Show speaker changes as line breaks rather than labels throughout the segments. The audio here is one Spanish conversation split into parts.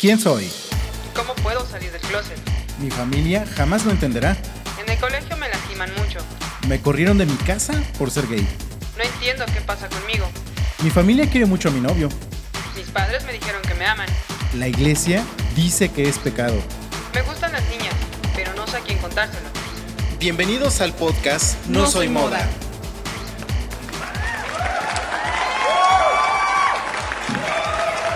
¿Quién soy?
¿Cómo puedo salir del closet?
Mi familia jamás lo entenderá.
En el colegio me lastiman mucho.
Me corrieron de mi casa por ser gay.
No entiendo qué pasa conmigo.
Mi familia quiere mucho a mi novio.
Mis padres me dijeron que me aman.
La iglesia dice que es pecado.
Me gustan las niñas, pero no sé a quién contárselo.
Bienvenidos al podcast No, Soy Moda.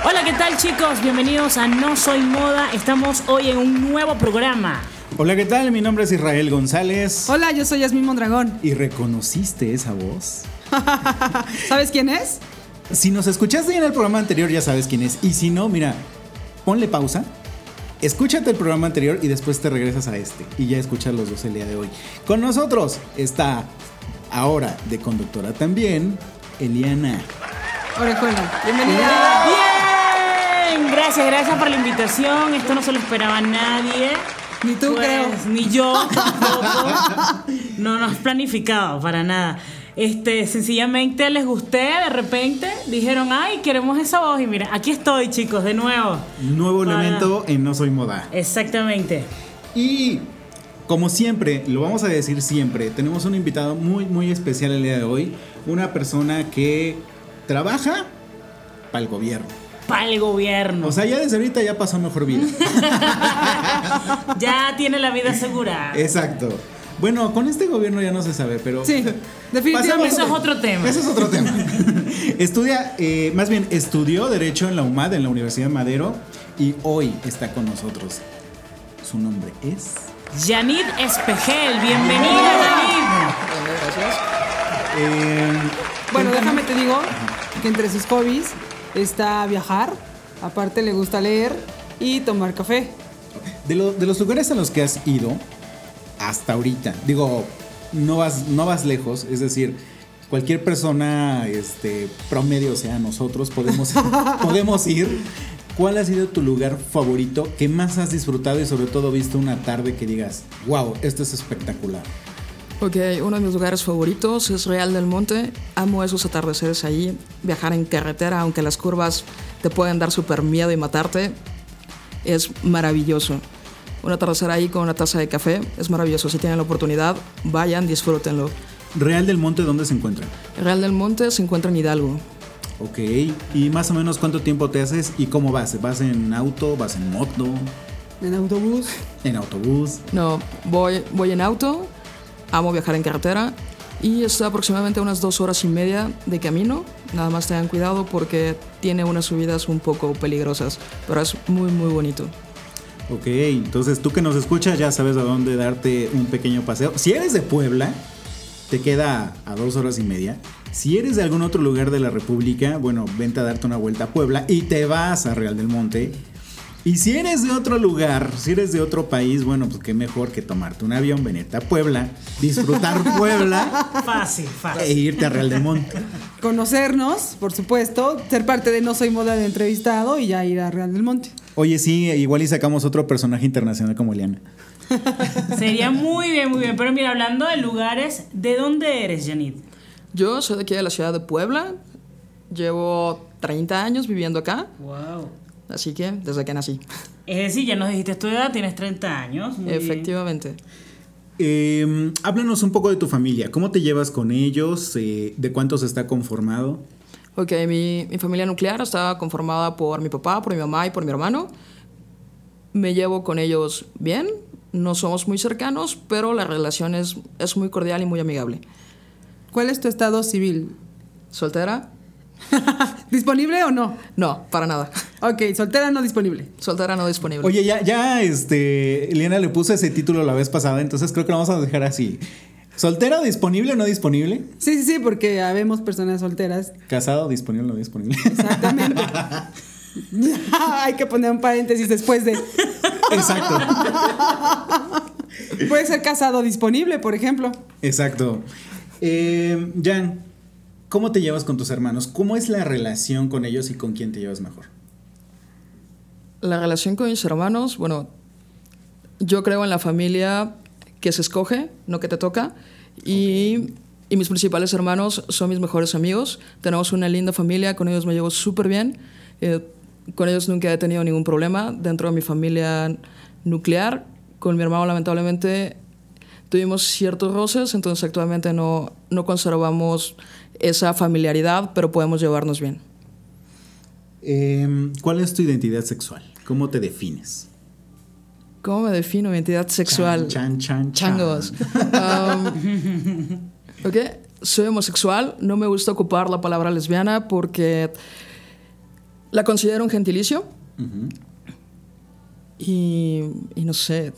Hola, ¿qué tal chicos? Bienvenidos a No Soy Moda. Estamos hoy en un nuevo programa.
Hola, ¿qué tal? Mi nombre es Israel González.
Hola, yo soy Yasmín Mondragón.
¿Y reconociste esa voz?
¿Sabes quién es?
Si nos escuchaste en el programa anterior ya sabes quién es. Y si no, mira, ponle pausa, escúchate el programa anterior y después te regresas a este. Y ya escuchas los dos el día de hoy. Con nosotros está ahora de conductora también, Eliana.
Orejuela, bienvenida.
Gracias, gracias por la invitación. Esto no se lo esperaba nadie.
Ni tú,
Pues,
creo.
Ni yo tampoco. No, no es planificado para nada. Este, sencillamente les gusté, de repente dijeron, ay, queremos esa voz. Y mira, aquí estoy, chicos, de nuevo.
Nuevo
Para-
elemento en No Soy Moda.
Exactamente.
Y como siempre, lo vamos a decir siempre, tenemos un invitado muy, muy especial el día de hoy. Una persona que trabaja para el gobierno.
Para el gobierno.
O sea, ya desde ahorita ya pasó mejor vida.
ya tiene la vida asegurada.
Exacto. Bueno, con este gobierno ya no se sabe, pero...
Sí, definitivamente.
Eso es otro tema.
Ese es otro tema. Estudia, eh, más bien, estudió Derecho en la UMAD, en la Universidad de Madero, y hoy está con nosotros. Su nombre es...
Yanid Espejel, bienvenida, Yanid.
eh,
Bueno, déjame te digo que entre sus hobbies está viajar, aparte le gusta leer y tomar café.
De, lo- de los lugares a los que has ido hasta ahorita, digo, no vas, no vas lejos, es decir, cualquier persona este, promedio, o sea, nosotros podemos, podemos ir. ¿Cuál ha sido tu lugar favorito que más has disfrutado y sobre todo visto una tarde que digas, wow, esto es espectacular?
Ok, uno de mis lugares favoritos es Real del Monte. Amo esos atardeceres ahí, viajar en carretera, aunque las curvas te pueden dar súper miedo y matarte. Es maravilloso. Un atardecer ahí con una taza de café es maravilloso. Si tienen la oportunidad, vayan, disfrútenlo.
Real del Monte, ¿dónde se encuentra?
Real del Monte se encuentra en Hidalgo.
Ok, y más o menos cuánto tiempo te haces y cómo vas? ¿Vas en auto? ¿Vas en moto?
En autobús.
¿En autobús?
No, voy, voy en auto, amo viajar en carretera y está aproximadamente unas dos horas y media de camino. Nada más tengan cuidado porque tiene unas subidas un poco peligrosas, pero es muy muy bonito.
Ok, entonces tú que nos escuchas ya sabes a dónde darte un pequeño paseo. Si eres de Puebla, te queda a dos horas y media. Si eres de algún otro lugar de la República, bueno, vente a darte una vuelta a Puebla y te vas a Real del Monte. Y si eres de otro lugar, si eres de otro país, bueno, pues qué mejor que tomarte un avión, venirte a Puebla, disfrutar Puebla
Fácil,
e
fácil.
irte a Real del Monte.
Conocernos, por supuesto, ser parte de No Soy Moda de entrevistado y ya ir a Real del Monte.
Oye, sí, igual y sacamos otro personaje internacional como Eliana.
Sería muy bien, muy bien. Pero mira, hablando de lugares, ¿de dónde eres, Yanid?
Yo soy de aquí de la ciudad de Puebla, llevo 30 años viviendo acá,
Wow.
Así que desde que nací.
Es decir, ya nos dijiste tu edad, tienes 30 años. muy bien.
Efectivamente.
Eh, háblanos un poco de tu familia. ¿Cómo te llevas con ellos? Eh, ¿De cuántos está conformado?
Ok, mi, mi familia nuclear está conformada por mi papá, por mi mamá y por mi hermano. Me llevo con ellos bien, no somos muy cercanos, pero la relación es, es muy cordial y muy amigable.
¿Cuál es tu estado civil?
¿Soltera?
¿Disponible o no?
No, para nada.
Ok, soltera no disponible.
Soltera no disponible.
Oye, ya, ya, este, Eliana le puso ese título la vez pasada, entonces creo que lo vamos a dejar así. ¿Soltera, disponible o no disponible?
Sí, sí, sí, porque habemos personas solteras.
¿Casado, disponible o no disponible?
Exactamente. Hay que poner un paréntesis después de.
Exacto,
Puede ser casado disponible, por ejemplo.
exacto. Eh, Jan, ¿cómo te llevas con tus hermanos? ¿Cómo es la relación con ellos y con quién te llevas mejor?
La relación con mis hermanos, bueno, yo creo en la familia que se escoge, no que te toca. Y, y mis principales hermanos son mis mejores amigos. Tenemos una linda familia, con ellos me llevo súper bien. Eh, con ellos nunca he tenido ningún problema. Dentro de mi familia nuclear, con mi hermano lamentablemente tuvimos ciertos roces, entonces actualmente no, no conservamos esa familiaridad, pero podemos llevarnos bien.
Em, ¿Cuál es tu identidad sexual? ¿Cómo te defines?
¿Cómo me defino mi identidad sexual?
Chan, chan, chan.
Changos. Um, ok, soy homosexual, no me gusta ocupar la palabra lesbiana porque la considero un gentilicio. y, y no sé,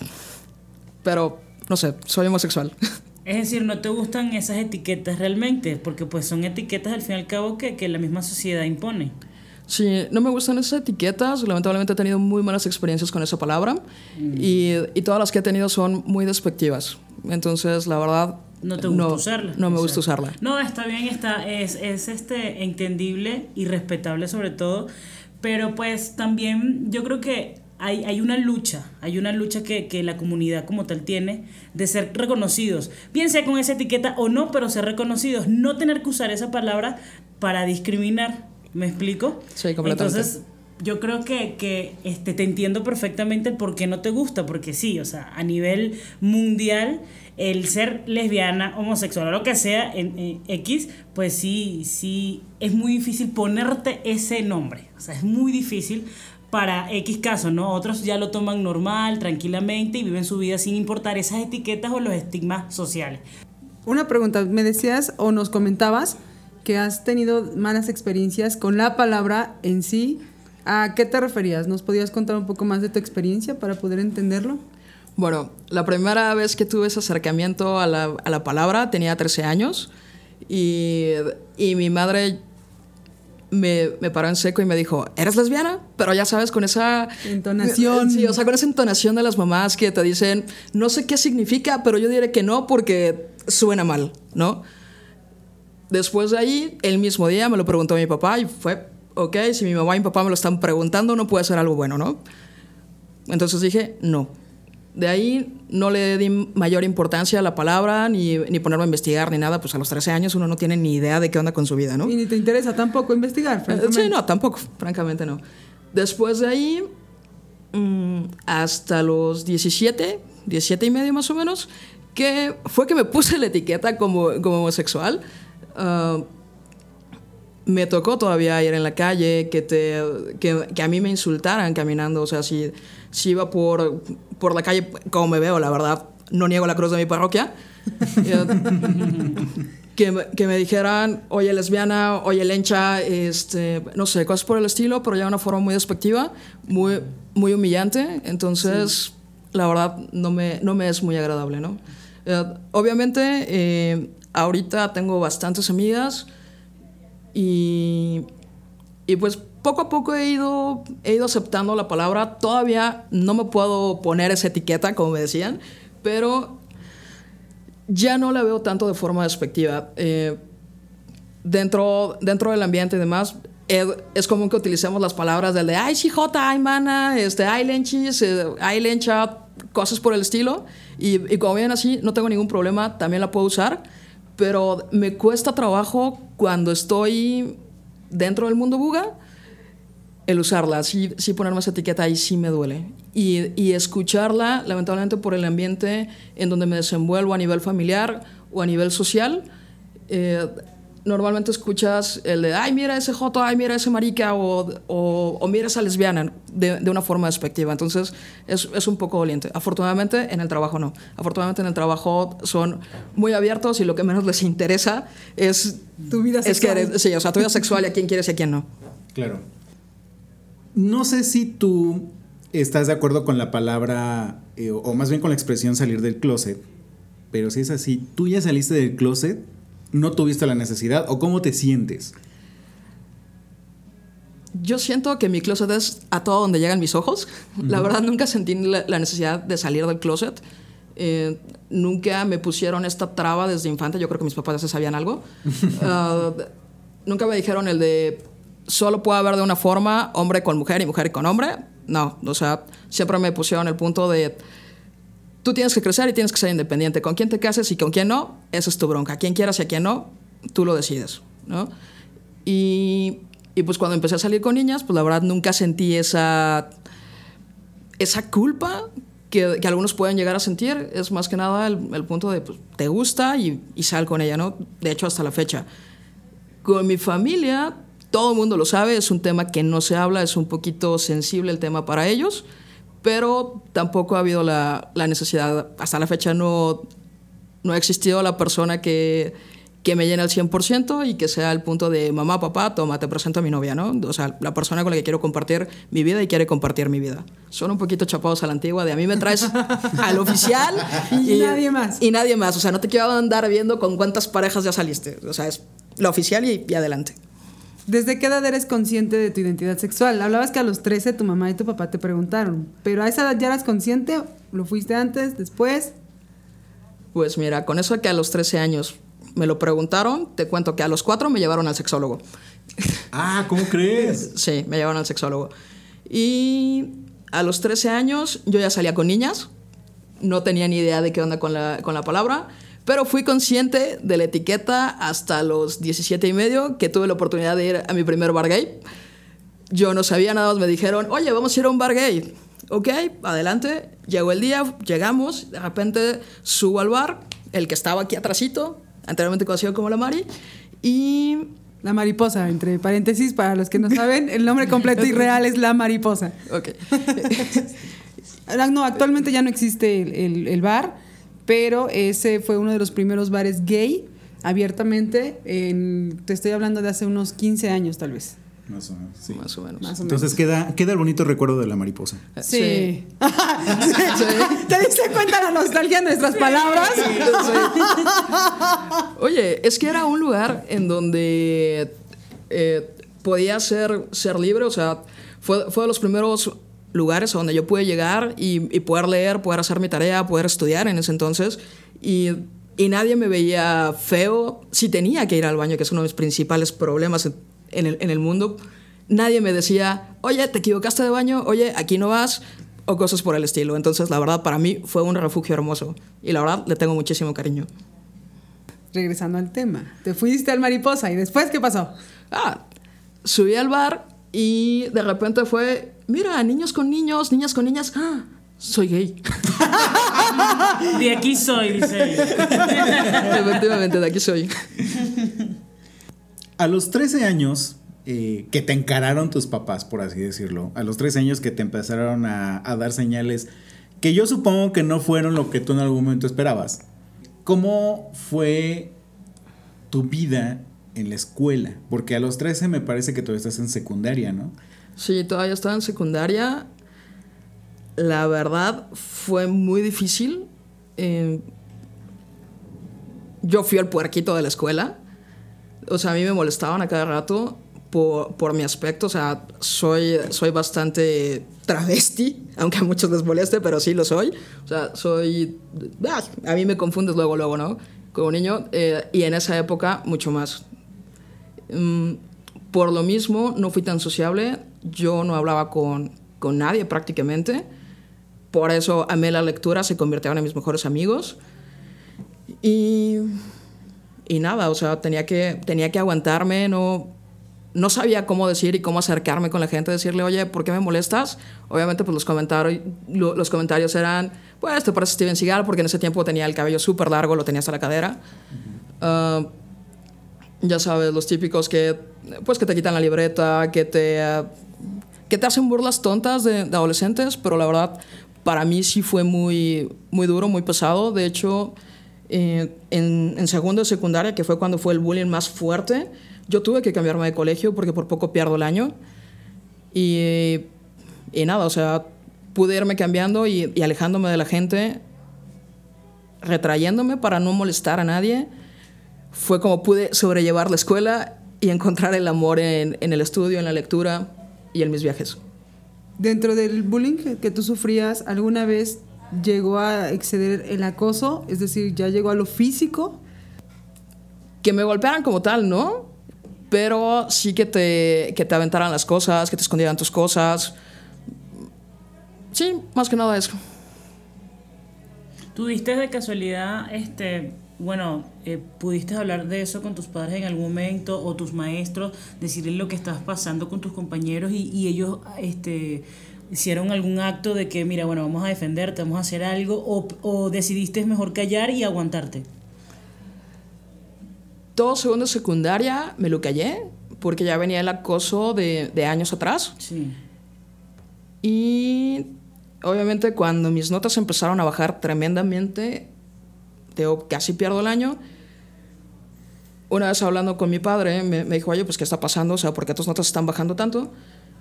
pero no sé, soy homosexual.
Es decir, no te gustan esas etiquetas realmente, porque pues son etiquetas al fin y al cabo que, que la misma sociedad impone.
Sí, no me gustan esas etiquetas. Lamentablemente he tenido muy malas experiencias con esa palabra y, y todas las que he tenido son muy despectivas. Entonces, la verdad...
No te gusta usarla.
No me gusta usarla.
No, está bien, está, es, es este entendible y respetable sobre todo, pero pues también yo creo que hay, hay una lucha, hay una lucha que, que la comunidad como tal tiene de ser reconocidos, bien sea con esa etiqueta o no, pero ser reconocidos, no tener que usar esa palabra para discriminar, ¿me explico?
Sí, completamente.
Entonces, yo creo que, que este, te entiendo perfectamente el por qué no te gusta, porque sí, o sea, a nivel mundial, el ser lesbiana, homosexual o lo que sea, en, en X, pues sí, sí, es muy difícil ponerte ese nombre. O sea, es muy difícil para X casos, ¿no? Otros ya lo toman normal, tranquilamente y viven su vida sin importar esas etiquetas o los estigmas sociales.
Una pregunta, me decías o nos comentabas que has tenido malas experiencias con la palabra en sí. ¿A qué te referías? ¿Nos podías contar un poco más de tu experiencia para poder entenderlo?
Bueno, la primera vez que tuve ese acercamiento a la, a la palabra tenía 13 años y, y mi madre me, me paró en seco y me dijo, ¿eres lesbiana? Pero ya sabes, con esa...
Entonación.
Sí, o sea, con esa entonación de las mamás que te dicen, no sé qué significa, pero yo diré que no porque suena mal, ¿no? Después de ahí, el mismo día me lo preguntó mi papá y fue, ok, si mi mamá y mi papá me lo están preguntando, no puede ser algo bueno, ¿no? Entonces dije, no. De ahí no le di mayor importancia a la palabra, ni, ni ponerme a investigar, ni nada. Pues a los 13 años uno no tiene ni idea de qué onda con su vida, ¿no?
Y ni te interesa tampoco investigar,
Eh,
francamente.
Sí, no, tampoco, francamente no. Después de ahí, mm, hasta los 17, 17 y medio más o menos, que fue que me puse la etiqueta como, como homosexual. Ah, me tocó todavía ir en la calle, que, te, que, que a mí me insultaran caminando. O sea, si, si iba por, por la calle, como me veo, la verdad, no niego la cruz de mi parroquia. Eh, que, me- que me dijeran, oye lesbiana, oye lencha, este, no sé, cosas por el estilo, pero ya de una forma muy despectiva, muy, muy humillante. Entonces, la verdad, no me, no me es muy agradable, ¿no? Eh, obviamente, eh, ahorita tengo bastantes amigas y, y pues poco a poco he ido, he ido aceptando la palabra. Todavía no me puedo poner esa etiqueta, como me decían, pero ya no la veo tanto de forma despectiva. Eh, dentro, dentro del ambiente y demás, es común que utilicemos las palabras del de ay, sí, jota, ay, mana, este, ay, lenchis, eh, ay, lencha, cosas por el estilo. Y, y como ven así, no tengo ningún problema, también la puedo usar, pero me cuesta trabajo cuando estoy dentro del mundo buga el usarla, sí, sí ponerme esa etiqueta ahí sí me duele. Y, y escucharla, lamentablemente por el ambiente en donde me desenvuelvo a nivel familiar o a nivel social, eh, normalmente escuchas el de, ay, mira ese joto, ay, mira ese marica, o, o, o mira esa lesbiana, de, de una forma despectiva. Entonces, es, es un poco doliente. Afortunadamente, en el trabajo no. Afortunadamente, en el trabajo son muy abiertos y lo que menos les interesa es...
Tu vida
Es que
sexual.
eres, sí, o sea, tu vida sexual y a quién quieres y a quién no.
Claro. No sé si tú estás de acuerdo con la palabra, eh, o más bien con la expresión salir del closet, pero si es así, tú ya saliste del closet, no tuviste la necesidad, o cómo te sientes.
Yo siento que mi closet es a todo donde llegan mis ojos. La verdad, nunca sentí la, la necesidad de salir del closet. Eh, nunca me pusieron esta traba desde infante. Yo creo que mis papás ya se sabían algo. Ah, nunca me dijeron el de solo puede haber de una forma hombre con mujer y mujer con hombre. No, o sea, siempre me pusieron el punto de tú tienes que crecer y tienes que ser independiente. Con quién te cases y con quién no, esa es tu bronca. A quién quieras y a quién no, tú lo decides, ¿no? Y Y pues cuando empecé a salir con niñas, pues la verdad nunca sentí esa, esa culpa que, que algunos pueden llegar a sentir. Es más que nada el, el punto de, pues, te gusta y, y sal con ella, ¿no? De hecho, hasta la fecha. Con mi familia, todo el mundo lo sabe, es un tema que no se habla, es un poquito sensible el tema para ellos, pero tampoco ha habido la, la necesidad, hasta la fecha no, no ha existido la persona que, que me llene al 100% y que sea el punto de mamá, papá, toma, te presento a mi novia, ¿no? O sea, la persona con la que quiero compartir mi vida y quiere compartir mi vida. Son un poquito chapados a la antigua, de a mí me traes al oficial
Y nadie más.
Y nadie más, o sea, no te quiero andar viendo con cuántas parejas ya saliste, o sea, es la oficial y, y adelante.
¿Desde qué edad eres consciente de tu identidad sexual? Hablabas que a los 13 tu mamá y tu papá te preguntaron, pero a esa edad ya eras consciente, ¿lo fuiste antes, después?
Pues mira, con eso que a los 13 años me lo preguntaron, te cuento que a los 4 me llevaron al sexólogo.
Ah, ¿cómo crees?
Sí, me llevaron al sexólogo. Y a los 13 años yo ya salía con niñas, no tenía ni idea de qué onda con la, con la palabra, pero fui consciente de la etiqueta hasta los 17 y medio, que tuve la oportunidad de ir a mi primer bar gay. Yo no sabía nada, más me dijeron, oye, vamos a ir a un bar gay. Ok, adelante. Llegó el día, llegamos, de repente subo al bar, el que estaba aquí atrásito, anteriormente conocido como La Mari, y
La mariposa, entre paréntesis, para los que no saben, el nombre completo y real es La Mariposa.
Ok.
No, actualmente ya no existe el, el- el bar, pero ese fue uno de los primeros bares gay abiertamente. en- te estoy hablando de hace unos 15 años, tal vez.
Más o menos, sí.
Más o menos.
Más o
Entonces queda, queda el bonito recuerdo de la mariposa.
Sí. ¿Te diste cuenta la nostalgia de nuestras palabras?
Oye, es que era un lugar en donde eh, podía ser, ser libre, o sea, fue, fue de los primeros lugares a donde yo pude llegar y, y poder leer, poder hacer mi tarea, poder estudiar en ese entonces. Y, y nadie me veía feo si tenía que ir al baño, que es uno de mis principales problemas en, en el, en el mundo. Nadie me decía, oye, te equivocaste de baño, oye, aquí no vas, o cosas por el estilo. Entonces, la verdad, para mí fue un refugio hermoso. Y la verdad, le tengo muchísimo cariño.
Regresando al tema. Te fuiste al mariposa y después, ¿qué pasó?
Ah, subí al bar y de repente fue, mira, niños con niños, niñas con niñas, ah, soy gay.
De aquí soy, dice.
Efectivamente, de aquí soy.
A los 13 años eh, que te encararon tus papás, por así decirlo, a los 13 años que te empezaron a, a dar señales que yo supongo que no fueron lo que tú en algún momento esperabas, ¿cómo fue tu vida en la escuela? Porque a los 13 me parece que todavía estás en secundaria, ¿no?
Sí, todavía estaba en secundaria. La verdad fue muy difícil. Eh, yo fui el puerquito de la escuela. O sea, a mí me molestaban a cada rato por, por mi aspecto. O sea, soy, soy bastante travesti, aunque a muchos les moleste, pero sí lo soy. O sea, soy... ah, a mí me confundes luego, luego, ¿no? Como niño. eh, y en esa época, mucho más. Mm, por lo mismo, no fui tan sociable. Yo no hablaba con, con nadie prácticamente. Por eso amé la lectura, se convirtieron en mis mejores amigos. Y, y nada, o sea, tenía que, tenía que aguantarme, no, no sabía cómo decir y cómo acercarme con la gente, decirle, oye, ¿por qué me molestas? Obviamente, pues los comentarios, lo- los comentarios eran, pues te parece Steven Seagal, porque en ese tiempo tenía el cabello súper largo, lo tenía hasta la cadera. Ah, ya sabes, los típicos que, pues, que te quitan la libreta, que te, eh, que te hacen burlas tontas de, adolescentes, pero la verdad, para mí sí fue muy, muy duro, muy pesado. De hecho, eh, en, en segundo de secundaria, que fue cuando fue el bullying más fuerte, yo tuve que cambiarme de colegio porque por poco pierdo el año. Y, y nada, o sea, pude irme cambiando y, alejándome de la gente, retrayéndome para no molestar a nadie fue como pude sobrellevar la escuela y encontrar el amor en el estudio, en la lectura y en mis viajes.
Dentro del bullying que, tú sufrías, ¿alguna vez llegó a exceder el acoso? Es decir, ¿ya llegó a lo físico?
Que me golpearan como tal, ¿no? Pero sí que te, que te aventaran las cosas, que te escondieran tus cosas. Sí, más que nada eso.
¿Tuviste de casualidad este, bueno, eh, pudiste hablar de eso con tus padres en algún momento o tus maestros, decirles lo que estás pasando con tus compañeros y, y ellos este, hicieron algún acto de que, mira, bueno, vamos a defenderte, vamos a hacer algo, o, o decidiste mejor callar y aguantarte.
Todo segundo secundaria me lo callé porque ya venía el acoso de, de años atrás.
Sí.
Y obviamente cuando mis notas empezaron a bajar tremendamente, casi pierdo el año. Una vez hablando con mi padre, me, me dijo, oye, pues, ¿qué está pasando? O sea, ¿por qué tus notas están bajando tanto?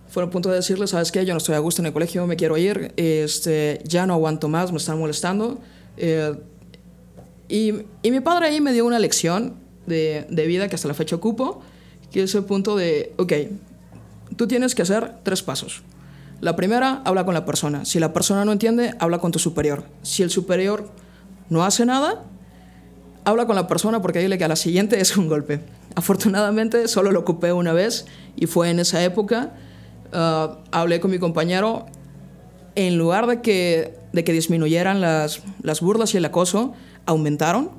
Fue a punto de decirle, ¿sabes qué? Yo no estoy a gusto en el colegio, me quiero ir, este, ya no aguanto más, me están molestando. Eh, y, y mi padre ahí me dio una lección de, de vida que hasta la fecha ocupo, que es el punto de, ok, tú tienes que hacer tres pasos. La primera, habla con la persona. Si la persona no entiende, habla con tu superior. Si el superior no hace nada, habla con la persona porque dile que a la siguiente es un golpe. Afortunadamente solo lo ocupé una vez y fue en esa época. Uh, hablé con mi compañero. En lugar de que, de que disminuyeran las, las burlas y el acoso, aumentaron.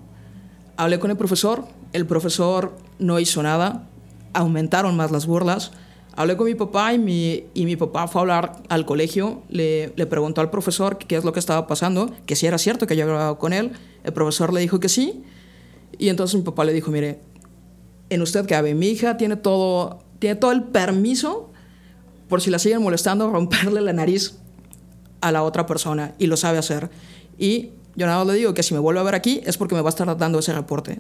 Hablé con el profesor. El profesor no hizo nada. Aumentaron más las burlas. Hablé con mi papá y mi, y mi papá fue a hablar al colegio, le, le, preguntó al profesor qué es lo que estaba pasando, que si era cierto que yo había hablado con él. El profesor le dijo que sí. Y entonces mi papá le dijo, mire, en usted cabe, mi hija tiene todo, tiene todo el permiso por si la siguen molestando, romperle la nariz a la otra persona y lo sabe hacer. Y yo nada más le digo que si me vuelve a ver aquí es porque me va a estar dando ese reporte.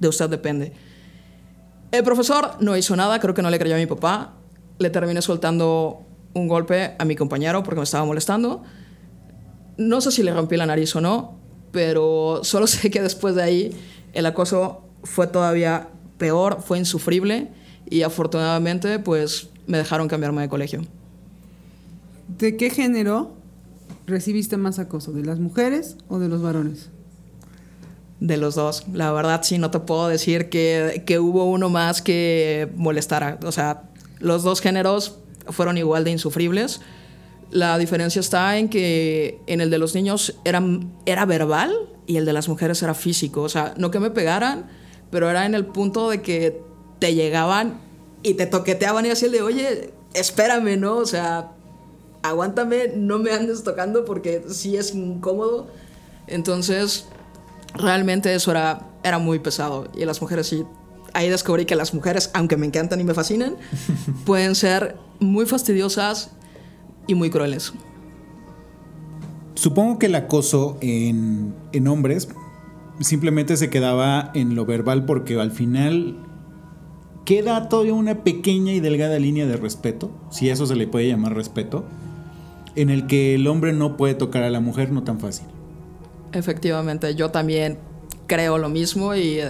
De usted depende. El profesor no hizo nada, creo que no le creyó a mi papá le terminé soltando un golpe a mi compañero porque me estaba molestando. No sé si le rompí la nariz o no, pero solo sé que después de ahí el acoso fue todavía peor, fue insufrible y afortunadamente pues me dejaron cambiarme de colegio.
¿De qué género recibiste más acoso? ¿De las mujeres o de los varones?
De los dos. La verdad sí, no te puedo decir que, que hubo uno más que molestara. O sea, los dos géneros fueron igual de insufribles. La diferencia está en que en el de los niños era, verbal y el de las mujeres era físico. O sea, no que me pegaran, pero era en el punto de que te llegaban y te toqueteaban y así el de, oye, espérame, ¿no? O sea, aguántame, no me andes tocando porque sí es incómodo. Entonces, realmente eso era, era muy pesado. Y las mujeres sí ahí descubrí que las mujeres, aunque me encantan y me fascinan, pueden ser muy fastidiosas y muy crueles.
Supongo que el acoso en, en, hombres simplemente se quedaba en lo verbal porque al final queda todavía una pequeña y delgada línea de respeto, si eso se le puede llamar respeto, en el que el hombre no puede tocar a la mujer no tan fácil.
Efectivamente, yo también creo lo mismo y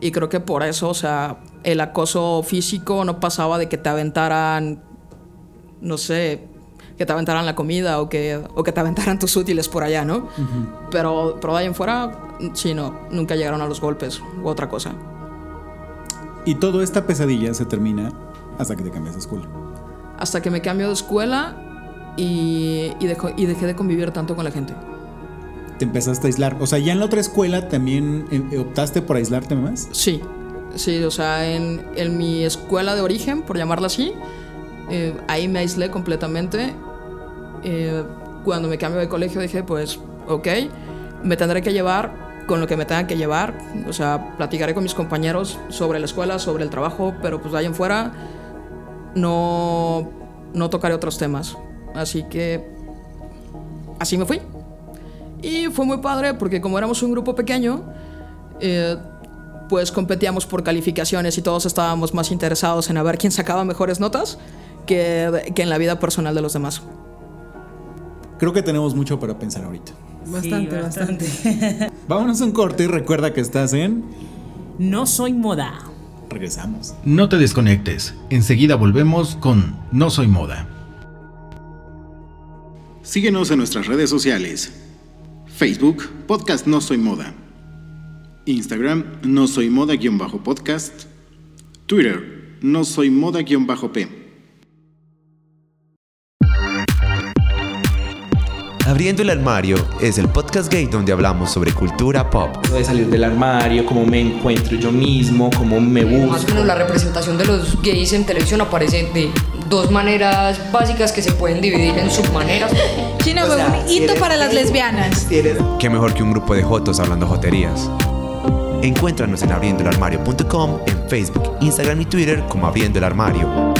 y creo que por eso, o sea, el acoso físico no pasaba de que te aventaran, no sé, que te aventaran la comida o que, o que te aventaran tus útiles por allá, ¿no? Uh -huh. pero, pero de ahí en fuera, sí, no, nunca llegaron a los golpes u otra cosa.
Y toda esta pesadilla se termina hasta que te cambias de escuela.
Hasta que me cambio de escuela y, y, dejo, y dejé de convivir tanto con la gente
te empezaste a aislar. O sea, ya en la otra escuela también eh, optaste por aislarte más.
Sí, sí, o sea, en, en mi escuela de origen, por llamarla así, eh, ahí me aislé completamente. Eh, cuando me cambio de colegio dije, pues, ok, me tendré que llevar con lo que me tenga que llevar. O sea, platicaré con mis compañeros sobre la escuela, sobre el trabajo, pero pues de ahí en fuera no, no tocaré otros temas. Así que así me fui. Y fue muy padre porque como éramos un grupo pequeño, eh, pues competíamos por calificaciones y todos estábamos más interesados en a ver quién sacaba mejores notas que, que en la vida personal de los demás.
Creo que tenemos mucho para pensar ahorita.
Bastante,
Sí,
bastante.
Vámonos a un corte y recuerda que estás en...
No soy moda.
Regresamos.
No te desconectes. Enseguida volvemos con No Soy Moda.
Síguenos en nuestras redes sociales. Facebook, Podcast No Soy Moda. Instagram, No Soy Moda-podcast. Twitter, No Soy Moda-p.
Abriendo el armario es el podcast gay donde hablamos sobre cultura pop.
de salir del armario, cómo me encuentro yo mismo, cómo me
Más o
busco.
menos la representación de los gays en televisión aparece de dos maneras básicas que se pueden dividir en submaneras.
China fue un hito para las lesbianas.
Qué mejor que un grupo de jotos hablando joterías. Encuéntranos en abriendoelarmario.com, en Facebook, Instagram y Twitter como Abriendo el Armario.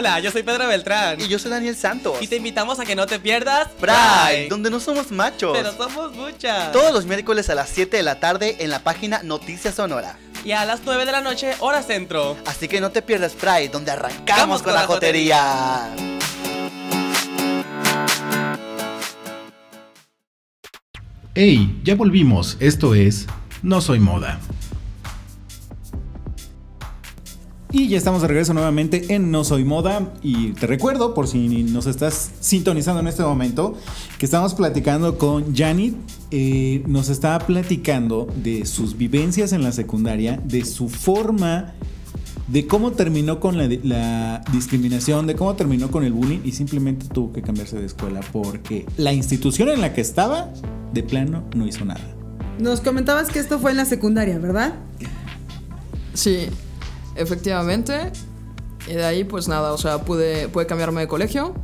Hola, yo soy Pedro Beltrán.
Y yo soy Daniel Santos.
Y te invitamos a que no te pierdas
Pride, donde no somos machos.
Pero somos muchas.
Todos los miércoles a las 7 de la tarde en la página Noticias Sonora.
Y a las 9 de la noche, hora centro.
Así que no te pierdas Pride, donde arrancamos con, la jotería.
Hey, ya volvimos. Esto es No Soy Moda.
Y ya estamos de regreso nuevamente en No Soy Moda. Y te recuerdo, por si nos estás sintonizando en este momento, que estamos platicando con Janet. Eh, nos está platicando de sus vivencias en la secundaria, de su forma, de cómo terminó con la, la discriminación, de cómo terminó con el bullying y simplemente tuvo que cambiarse de escuela porque la institución en la que estaba, de plano, no hizo nada.
Nos comentabas que esto fue en la secundaria, ¿verdad?
Sí, efectivamente. Y de ahí, pues nada, o sea, pude, pude cambiarme de colegio.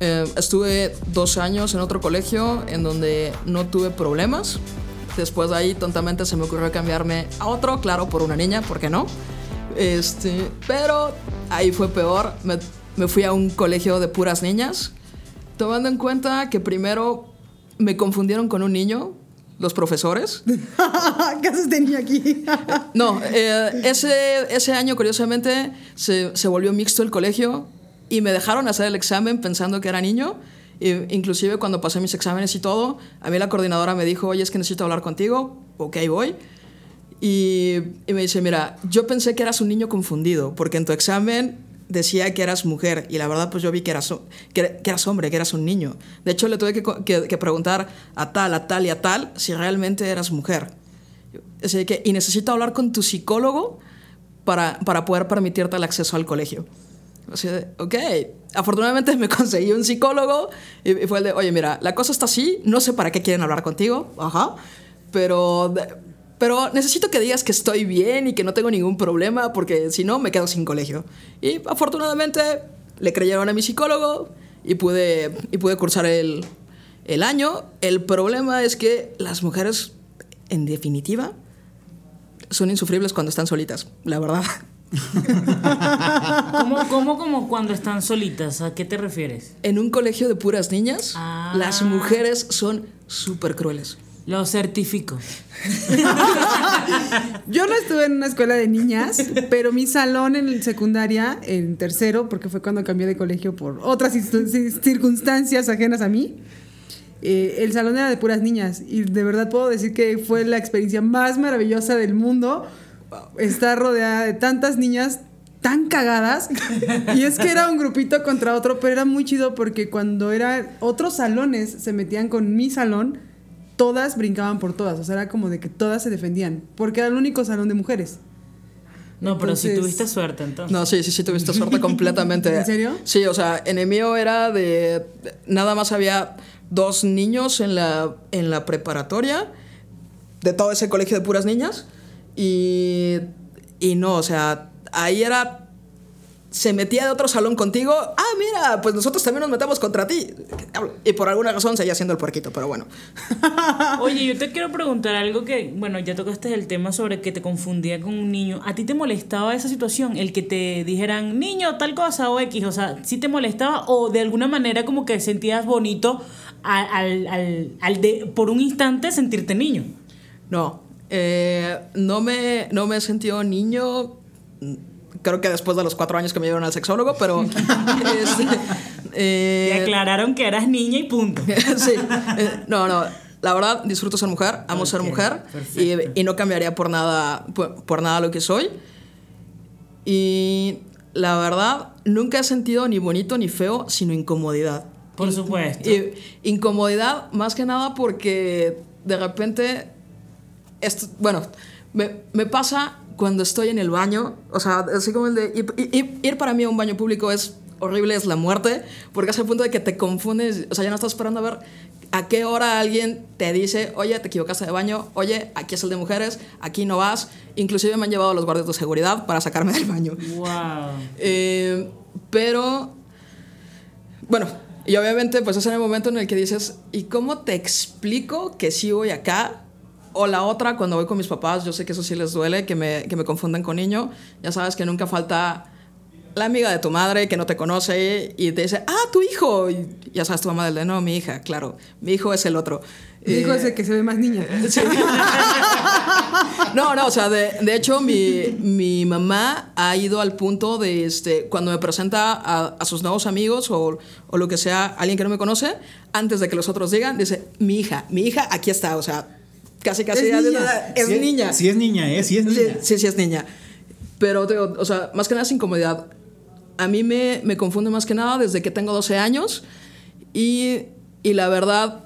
Eh, estuve dos años en otro colegio en donde no tuve problemas. Después de ahí, tontamente se me ocurrió cambiarme a otro, claro, por una niña, ¿por qué no? Este, pero ahí fue peor. Me, me fui a un colegio de puras niñas, tomando en cuenta que primero me confundieron con un niño, los profesores.
¿Qué haces de niño aquí?
No, eh, ese, ese año, curiosamente, se, se volvió mixto el colegio y me dejaron hacer el examen pensando que era niño. E inclusive cuando pasé mis exámenes y todo, a mí la coordinadora me dijo, oye, es que necesito hablar contigo. Ok, voy. Y, y me dice, mira, yo pensé que eras un niño confundido, porque en tu examen decía que eras mujer y la verdad pues yo vi que eras, que, que eras hombre, que eras un niño. De hecho le tuve que, que, que, preguntar a tal, a tal y a tal si realmente eras mujer. Así que, y necesito hablar con tu psicólogo para, para poder permitirte el acceso al colegio. O sea, ok, afortunadamente me conseguí un psicólogo y, y fue el de, oye, mira, la cosa está así, no sé para qué quieren hablar contigo, ajá, pero... Pero necesito que digas que estoy bien y que no tengo ningún problema porque si no me quedo sin colegio. Y afortunadamente le creyeron a mi psicólogo y pude, y pude cursar el, el año. El problema es que las mujeres, en definitiva, son insufribles cuando están solitas, la verdad.
¿Cómo, ¿Cómo como cuando están solitas? ¿A qué te refieres?
En un colegio de puras niñas,
Ah.
las mujeres son súper crueles.
Lo certifico.
Yo no estuve en una escuela de niñas, pero mi salón en secundaria, en tercero, porque fue cuando cambié de colegio por otras circunstancias ajenas a mí, eh, el salón era de puras niñas. Y de verdad puedo decir que fue la experiencia más maravillosa del mundo estar rodeada de tantas niñas tan cagadas. Y es que era un grupito contra otro, pero era muy chido porque cuando eran otros salones se metían con mi salón todas brincaban por todas. O sea, era como de que todas se defendían. Porque era el único salón de mujeres.
No, pero si tuviste suerte entonces.
No, sí, sí, sí, tuviste suerte completamente.
¿En serio?
Sí, o sea, en el mío era de. Nada más había dos niños en la, en la preparatoria, de todo ese colegio de puras niñas. Y. Y no, o sea, ahí era se metía de otro salón contigo, ah, mira, pues nosotros también nos metemos contra ti. Y por alguna razón seguía siendo el puerquito, pero bueno.
Oye, yo te quiero preguntar algo que, bueno, ya tocaste el tema sobre que te confundía con un niño. ¿A ti te molestaba esa situación? El que te dijeran, niño, tal cosa o X, o sea, ¿sí te molestaba o de alguna manera como que sentías bonito al, al, al de, por un instante sentirte niño?
No, eh, no, me, no me he sentido niño creo que después de los cuatro años que me llevaron al sexólogo, pero... este,
eh, Te aclararon que eras niña y punto.
sí, eh, no, no. La verdad, disfruto ser mujer, amo okay, ser mujer y, y, no cambiaría por nada, por, por, nada lo que soy. Y la verdad, nunca he sentido ni bonito ni feo, sino incomodidad.
Por supuesto.
Y, incomodidad más que nada porque de repente, esto, bueno, me, me pasa cuando estoy en el baño, o sea, así como el de ir, ir- ir para mí a un baño público es horrible, es la muerte, porque es el punto de que te confundes, o sea, ya no estás esperando a ver a qué hora alguien te dice, oye, te equivocaste de baño, oye, aquí es el de mujeres, aquí no vas, inclusive me han llevado los guardias de seguridad para sacarme del baño.
Wow.
Eh, pero, bueno, y obviamente pues es en el momento en el que dices, ¿y cómo te explico que sí voy acá? O la otra, cuando voy con mis papás, yo sé que eso sí les duele, que me, que me confundan con niño. Ya sabes que nunca falta la amiga de tu madre que no te conoce y te dice, ah, tu hijo. Y ya sabes, tu mamá del de, no, mi hija, claro, mi hijo es el otro.
Mi hijo
Eh,
es el que se ve más niña.
Sí. No, no, o sea, de, de hecho, mi, mi mamá ha ido al punto de, este, cuando me presenta a, a sus nuevos amigos o, o lo que sea, alguien que no me conoce, antes de que los otros digan, dice, mi hija, mi hija aquí está, o sea, casi, casi,
Es
ya-
niña.
es
Sí,
niña.
sí es niña, ¿eh? Sí es niña.
Sí, sí es niña. Pero, te digo, o sea, más que nada es incomodidad. A mí me, me confunde más que nada desde que tengo 12 años y, y la verdad,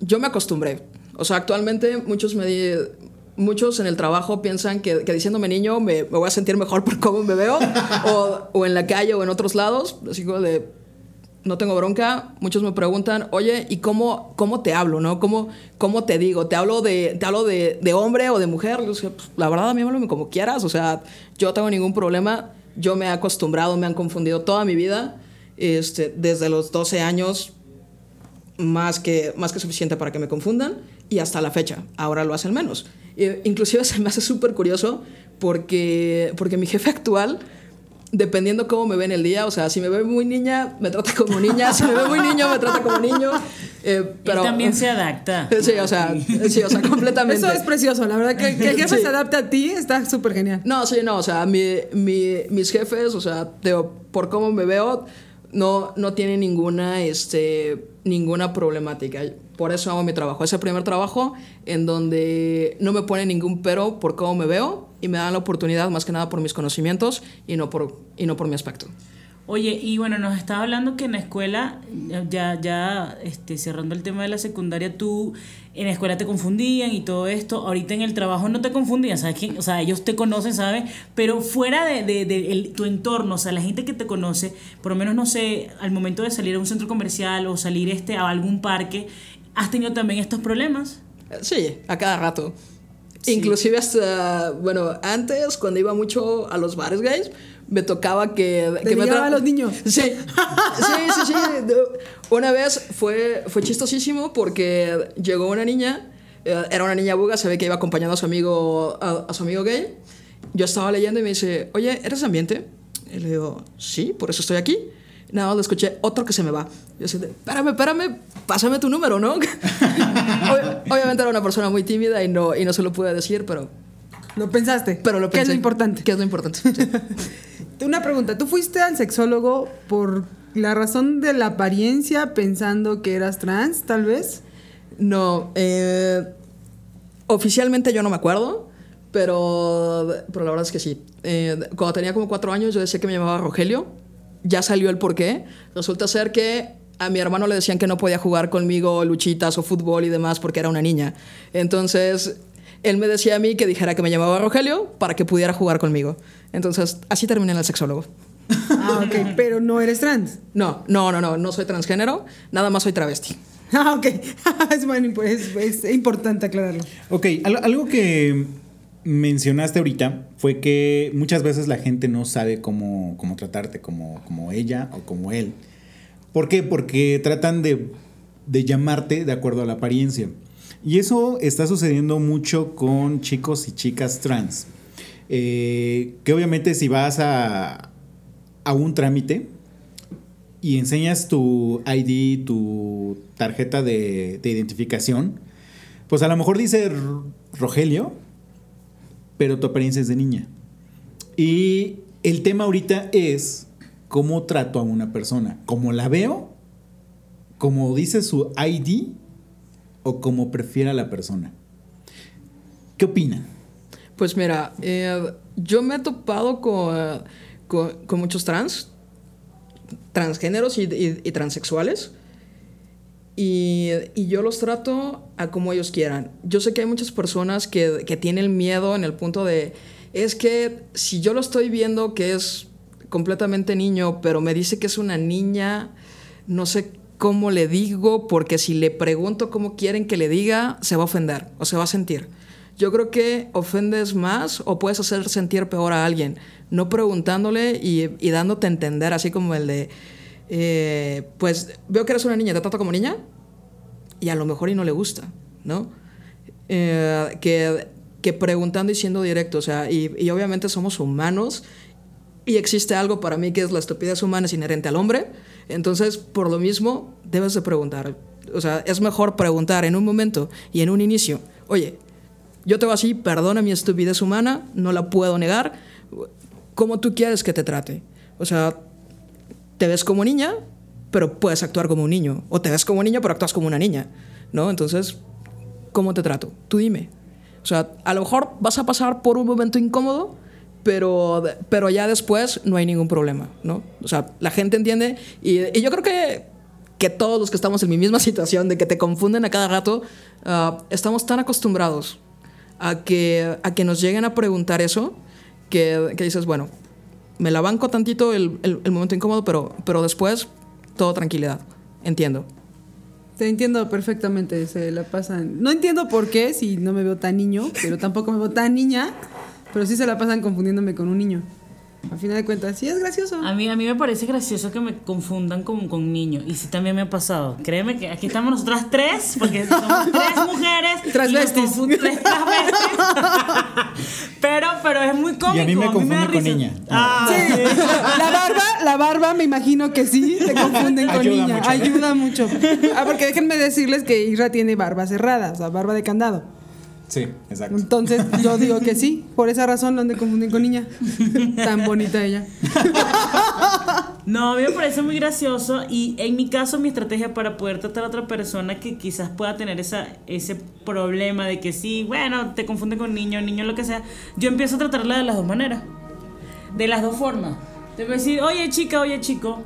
yo me acostumbré. O sea, actualmente muchos, me, di- muchos en el trabajo piensan que, que diciéndome niño me, me voy a sentir mejor por cómo me veo, o, o en la calle o en otros lados. Así como de, no tengo bronca. Muchos me preguntan, oye, ¿y cómo, cómo te hablo? ¿no? ¿Cómo, ¿Cómo te digo? ¿Te hablo, de, te hablo de, de hombre o de mujer? Yo "Pues, la verdad, a mí háblame como quieras. O sea, yo no tengo ningún problema. Yo me he acostumbrado, me han confundido toda mi vida. Este, desde los 12 años, más que, más que suficiente para que me confundan. Y hasta la fecha, ahora lo hacen menos. Eh, inclusive se me hace súper curioso porque, porque mi jefe actual dependiendo cómo me ve en el día, o sea, si me ve muy niña, me trata como niña, si me ve muy niño, me trata como niño. eh, pero
Él también se adapta.
Sí, o sea, sí, o sea, completamente.
Eso es precioso, la verdad que, que el jefe
Sí.
se adapte a ti está súper genial.
No, sí, no, o sea, mi, mi- mis jefes, o sea, por cómo me veo, no, no tienen ninguna, este, ninguna problemática. Por eso amo mi trabajo. Es el primer trabajo en donde no me pone ningún pero por cómo me veo y me dan la oportunidad más que nada por mis conocimientos y no por, y no por mi aspecto.
Oye, y bueno, nos estaba hablando que en la escuela, ya, ya este, cerrando el tema de la secundaria, tú en la escuela te confundían y todo esto, ahorita en el trabajo no te confundían, ¿sabes quién? O sea, ellos te conocen, ¿sabes? Pero fuera de, de- de el- tu entorno, o sea, la gente que te conoce, por lo menos, no sé, al momento de salir a un centro comercial o salir este, a algún parque, ¿has tenido también estos problemas?
Sí, a cada rato. Inclusive hasta, bueno, antes cuando iba mucho a los bares gays, me tocaba que... Que me
a los niños.
Sí, sí, sí, sí. Una vez fue, fue chistosísimo porque llegó una niña, eh, era una niña buga, se ve que iba acompañando a su amigo, a, a su amigo gay. Yo estaba leyendo y me dice, oye, ¿eres ambiente? Y le digo, sí, por eso estoy aquí. Nada más le escuché otro que se me va. Yo así espérame, espérame, pásame tu número, ¿no? Ob- Obviamente era una persona muy tímida y no, y no se lo pude decir, pero...
Lo pensaste.
Pero lo
¿Qué es
pensé.
lo importante?
¿Qué es lo importante? Sí.
Una pregunta, ¿tú fuiste al sexólogo por la razón de la apariencia pensando que eras trans, tal vez?
No, eh, oficialmente yo no me acuerdo, pero, pero la verdad es que sí. Eh, cuando tenía como cuatro años yo decía que me llamaba Rogelio, ya salió el porqué. Resulta ser que a mi hermano le decían que no podía jugar conmigo luchitas o fútbol y demás porque era una niña. Entonces él me decía a mí que dijera que me llamaba Rogelio para que pudiera jugar conmigo. Entonces así terminé en el sexólogo.
Ah, ok, pero no eres trans.
No, no, no, no, no soy transgénero, nada más soy travesti.
Ah, ok. es, bueno, pues, es importante aclararlo.
Ok, al- algo que mencionaste ahorita fue que muchas veces la gente no sabe cómo, cómo tratarte, como, como ella o como él. ¿Por qué? Porque tratan de, de llamarte de acuerdo a la apariencia. Y eso está sucediendo mucho con chicos y chicas trans. Eh, que obviamente si vas a, a un trámite y enseñas tu ID, tu tarjeta de, de identificación, pues a lo mejor dice Rogelio, pero tu apariencia es de niña. Y el tema ahorita es cómo trato a una persona. ¿Cómo la veo? ¿Cómo dice su ID? ¿O cómo prefiera la persona? ¿Qué opinan?
Pues mira, eh, yo me he topado con, con, con muchos trans, transgéneros y, y- y transexuales. Y, y yo los trato a como ellos quieran. Yo sé que hay muchas personas que, que tienen miedo en el punto de es que si yo lo estoy viendo que es completamente niño, pero me dice que es una niña, no sé cómo le digo, porque si le pregunto cómo quieren que le diga, se va a ofender o se va a sentir. Yo creo que ofendes más o puedes hacer sentir peor a alguien, no preguntándole y, y dándote a entender, así como el de, eh, pues veo que eres una niña, te trato como niña y a lo mejor y no le gusta, ¿no? Eh, que, que preguntando y siendo directo, o sea, y, y obviamente somos humanos y existe algo para mí que es la estupidez humana es inherente al hombre, entonces por lo mismo debes de preguntar, o sea, es mejor preguntar en un momento y en un inicio, oye, yo te voy así, perdona mi estupidez humana, no la puedo negar, ¿cómo tú quieres que te trate? O sea, te ves como niña, pero puedes actuar como un niño, o te ves como niño, pero actúas como una niña, ¿no? Entonces, ¿cómo te trato? Tú dime. O sea, a lo mejor vas a pasar por un momento incómodo, pero, pero ya después no hay ningún problema, ¿no? O sea, la gente entiende y, y yo creo que, que todos los que estamos en mi misma situación, de que te confunden a cada rato, uh, estamos tan acostumbrados a que, a que nos lleguen a preguntar eso que, que dices, bueno, me la banco tantito el, el, el momento incómodo, pero, pero después todo tranquilidad. Entiendo.
Te entiendo perfectamente, se la pasan. No entiendo por qué, si no me veo tan niño, pero tampoco me veo tan niña, pero sí se la pasan confundiéndome con un niño. A final de cuentas, sí es gracioso.
A mí, a mí me parece gracioso que me confundan con, con niños. Y sí también me ha pasado. Créeme que aquí estamos nosotras tres, porque somos tres mujeres.
Transvestis.
Tres transvestis. pero, pero es muy cómico.
Y a mí me
da
confunde con
risa.
niña.
Ah,
Sí, la barba, la barba me imagino que sí, te confunden con
Ayuda
niña.
mucho, ¿eh?
Ayuda mucho. Ah, porque déjenme decirles que Isra tiene barba cerrada, o sea, barba de candado.
Sí, exacto.
Entonces yo digo que sí, por esa razón lo han de confundir con niña. Tan bonita ella.
No, a mí me parece muy gracioso y en mi caso mi estrategia para poder tratar a otra persona que quizás pueda tener esa, ese problema de que sí, bueno, te confunde con niño, niño, lo que sea, yo empiezo a tratarla de las dos maneras, de las dos formas. Te voy a decir, oye chica, oye chico,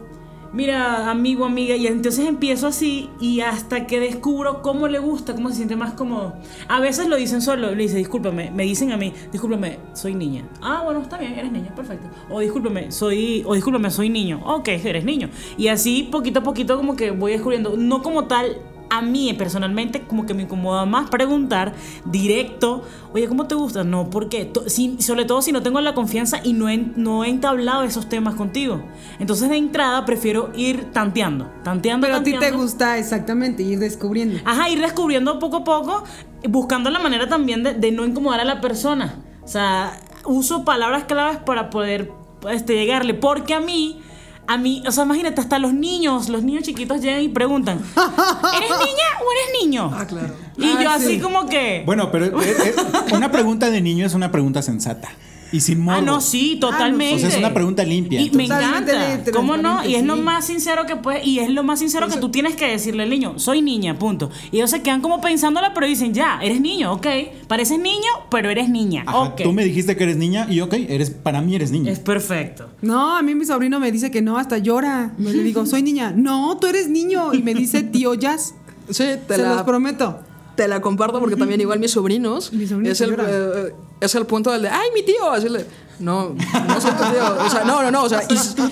mira amigo, amiga, y entonces empiezo así y hasta que descubro cómo le gusta, cómo se siente más cómodo. A veces lo dicen solo, le dice, discúlpame, me dicen a mí, discúlpame, soy niña. Ah, bueno, está bien, eres niña, perfecto. O discúlpame, soy, o discúlpame, soy niño. Ok, eres niño. Y así poquito a poquito como que voy descubriendo, no como tal a mí personalmente como que me incomoda más preguntar directo, oye, ¿cómo te gusta? No, porque si- sobre todo si no tengo la confianza y no he, no he entablado esos temas contigo. Entonces de entrada prefiero ir tanteando, tanteando.
Pero a ti te gusta exactamente ir descubriendo.
Ajá, ir descubriendo poco a poco, buscando la manera también de, de no incomodar a la persona. O sea, uso palabras claves para poder este, llegarle, porque a mí... A mí, o sea, imagínate, hasta los niños, los niños chiquitos llegan y preguntan, ¿eres niña o eres niño?
Ah, claro.
Y
Ah,
yo así
sí.
como que...
Bueno, pero eh, eh, una pregunta de niño es una pregunta sensata. Y sin morbo.
Ah, no, sí, totalmente.
O sea, es una pregunta limpia.
Y me
Totalmente
encanta.
de-
¿Cómo no? Y es lo
sí.
más sincero que puedes. Y es lo más sincero que tú tienes que decirle al niño. Soy niña, punto. Y ellos se quedan como pensándola, pero dicen, ya, eres niño, ok. Pareces niño, pero eres niña.
Ajá,
ok.
Tú me dijiste que eres niña y ok, eres, para mí eres niña.
Es perfecto.
No, a mí mi sobrino me dice que no, hasta llora. Me le digo, soy niña. No, tú eres niño. Y me dice, tío Jazz.
Sí, te
Se
la,
los prometo.
Te la comparto porque también igual mis sobrinos
Mi sobrino
es el, eh, es el punto del de ay mi tío así le- no no soy tu tío o sea no no no o sea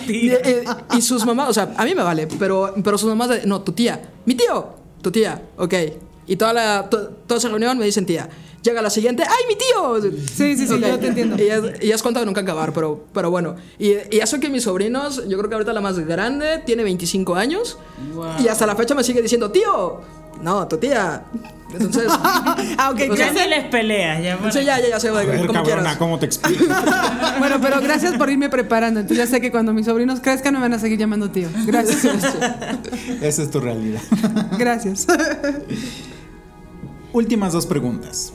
y, y- eh, y sus mamás o sea a mí me vale pero pero sus mamás de, no tu tía mi tío tu tía ok. Y toda la to- toda esa reunión me dicen tía llega la siguiente ay mi tío
Sí, sí, sí,
Ok.
yo te entiendo.
y es, y es cuenta de nunca acabar pero pero bueno. Y, y eso que mis sobrinos yo creo que ahorita la más grande tiene 25 años. Y hasta la fecha me sigue diciendo tío no tu tía entonces
Ah, ok,
Ya ni les peleas. Ya,
Sí, ya, ya, ya sé,
ver,
como
cabrona. ¿cómo te explico?
Bueno, pero gracias por irme preparando. Entonces ya sé que cuando mis sobrinos crezcan me van a seguir llamando tío. Gracias.
Esa es tu realidad.
Gracias.
Últimas dos preguntas.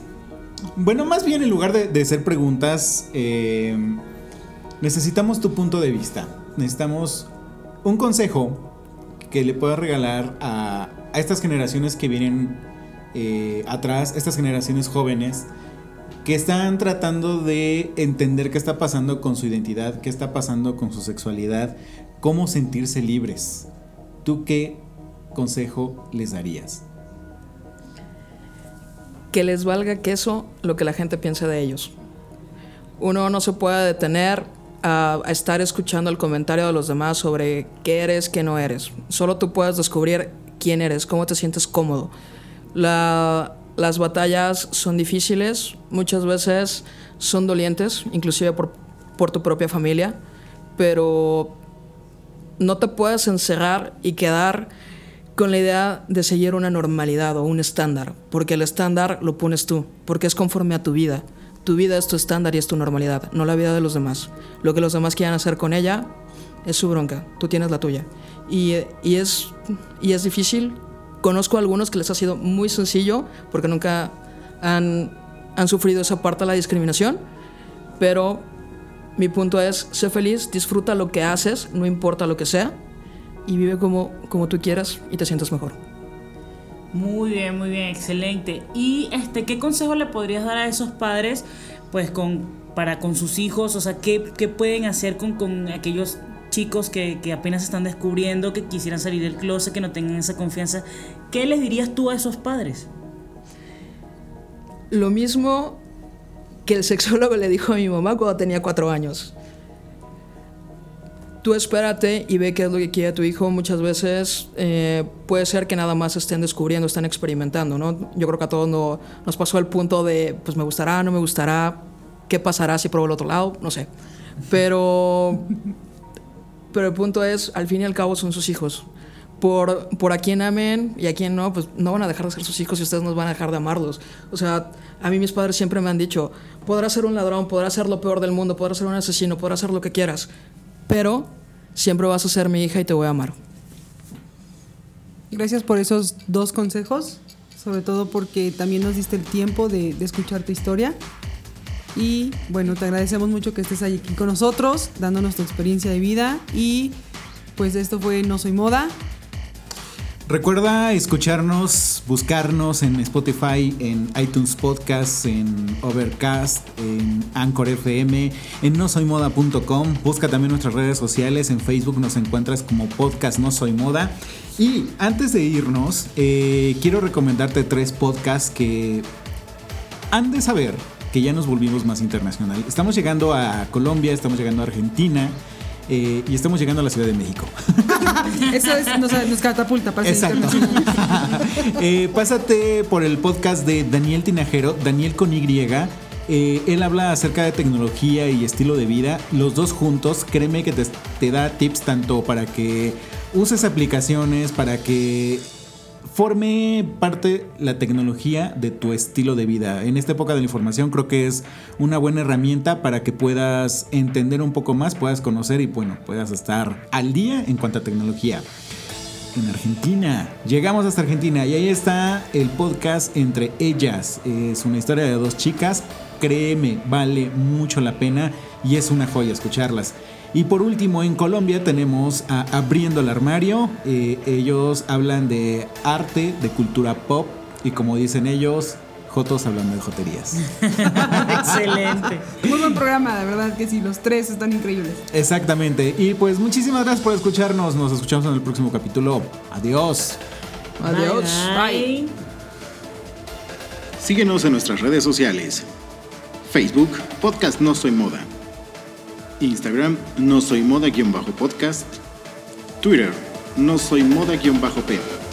Bueno, más bien en lugar de, de ser preguntas, eh, necesitamos tu punto de vista. Necesitamos un consejo que le puedas regalar a, a estas generaciones que vienen eh, atrás, estas generaciones jóvenes que están tratando de entender qué está pasando con su identidad, qué está pasando con su sexualidad, cómo sentirse libres. ¿Tú qué consejo les darías?
Que les valga queso lo que la gente piensa de ellos. Uno no se puede detener a estar escuchando el comentario de los demás sobre qué eres, qué no eres. Solo tú puedes descubrir quién eres, cómo te sientes cómodo. La- las batallas son difíciles, muchas veces son dolientes, inclusive por, por tu propia familia, pero no te puedes encerrar y quedar con la idea de seguir una normalidad o un estándar, porque el estándar lo pones tú, porque es conforme a tu vida. Tu vida es tu estándar y es tu normalidad, no la vida de los demás. Lo que los demás quieran hacer con ella es su bronca, tú tienes la tuya. Y, y es, y es difícil. Conozco a algunos que les ha sido muy sencillo, porque nunca han, han sufrido esa parte de la discriminación, pero mi punto es, sé feliz, disfruta lo que haces, no importa lo que sea, y vive como, como tú quieras y te sientas mejor.
Muy bien, muy bien, excelente. ¿Y este qué consejo le podrías dar a esos padres pues con para con sus hijos? O sea, ¿qué, qué pueden hacer con, con aquellos chicos que, que apenas están descubriendo, que quisieran salir del closet, que no tengan esa confianza? ¿Qué les dirías tú a esos padres?
Lo mismo que el sexólogo le dijo a mi mamá cuando tenía cuatro años. Tú espérate y ve qué es lo que quiere tu hijo. Muchas veces eh, puede ser que nada más estén descubriendo, están experimentando, ¿no? Yo creo que a todos no- nos pasó el punto de, pues me gustará, no me gustará, qué pasará si pruebo el otro lado, no sé. Pero, pero el punto es, al fin y al cabo son sus hijos. Por, por a quien amen y a quien no, pues no van a dejar de ser sus hijos y ustedes no van a dejar de amarlos. O sea, a mí mis padres siempre me han dicho, podrás ser un ladrón, podrás ser lo peor del mundo, podrás ser un asesino, podrás ser lo que quieras, pero siempre vas a ser mi hija y te voy a amar.
Gracias por esos dos consejos, sobre todo porque también nos diste el tiempo de, de escuchar tu historia. Y bueno, te agradecemos mucho que estés aquí con nosotros, dándonos tu experiencia de vida. Y pues esto fue No Soy Moda.
Recuerda escucharnos, buscarnos en Spotify, en iTunes Podcasts, en Overcast, en Anchor FM, en nosoymoda.com. Busca también nuestras redes sociales. En Facebook nos encuentras como Podcast No Soy Moda. Y antes de irnos, eh, quiero recomendarte tres podcasts que han de saber que ya nos volvimos más internacional. Estamos llegando a Colombia, estamos llegando a Argentina eh, y estamos llegando a la Ciudad de México.
Eso es, nos, nos catapulta para
Exacto. Eh, pásate por el podcast de Daniel Tinajero, Daniel con Y. Eh, él habla acerca de tecnología y estilo de vida. Los dos juntos, créeme que te, te da tips tanto para que uses aplicaciones, para que forme parte la tecnología de tu estilo de vida. En esta época de la información creo que es una buena herramienta para que puedas entender un poco más, puedas conocer y bueno, puedas estar al día en cuanto a tecnología en Argentina. Llegamos hasta Argentina y ahí está el podcast entre ellas. Es una historia de dos chicas. Créeme, vale mucho la pena y es una joya escucharlas. Y por último, en Colombia tenemos a Abriendo el Armario. Eh, ellos hablan de arte, de cultura pop y como dicen ellos, Jotos hablando de joterías.
Excelente.
Muy buen programa, de verdad que sí, los tres están increíbles.
Exactamente. Y pues muchísimas gracias por escucharnos. Nos escuchamos en el próximo capítulo. Adiós.
Adiós.
Bye.
Síguenos en nuestras redes sociales. Facebook, Podcast No Soy Moda. Instagram, No Soy Moda-podcast. Twitter, No Soy Moda-p.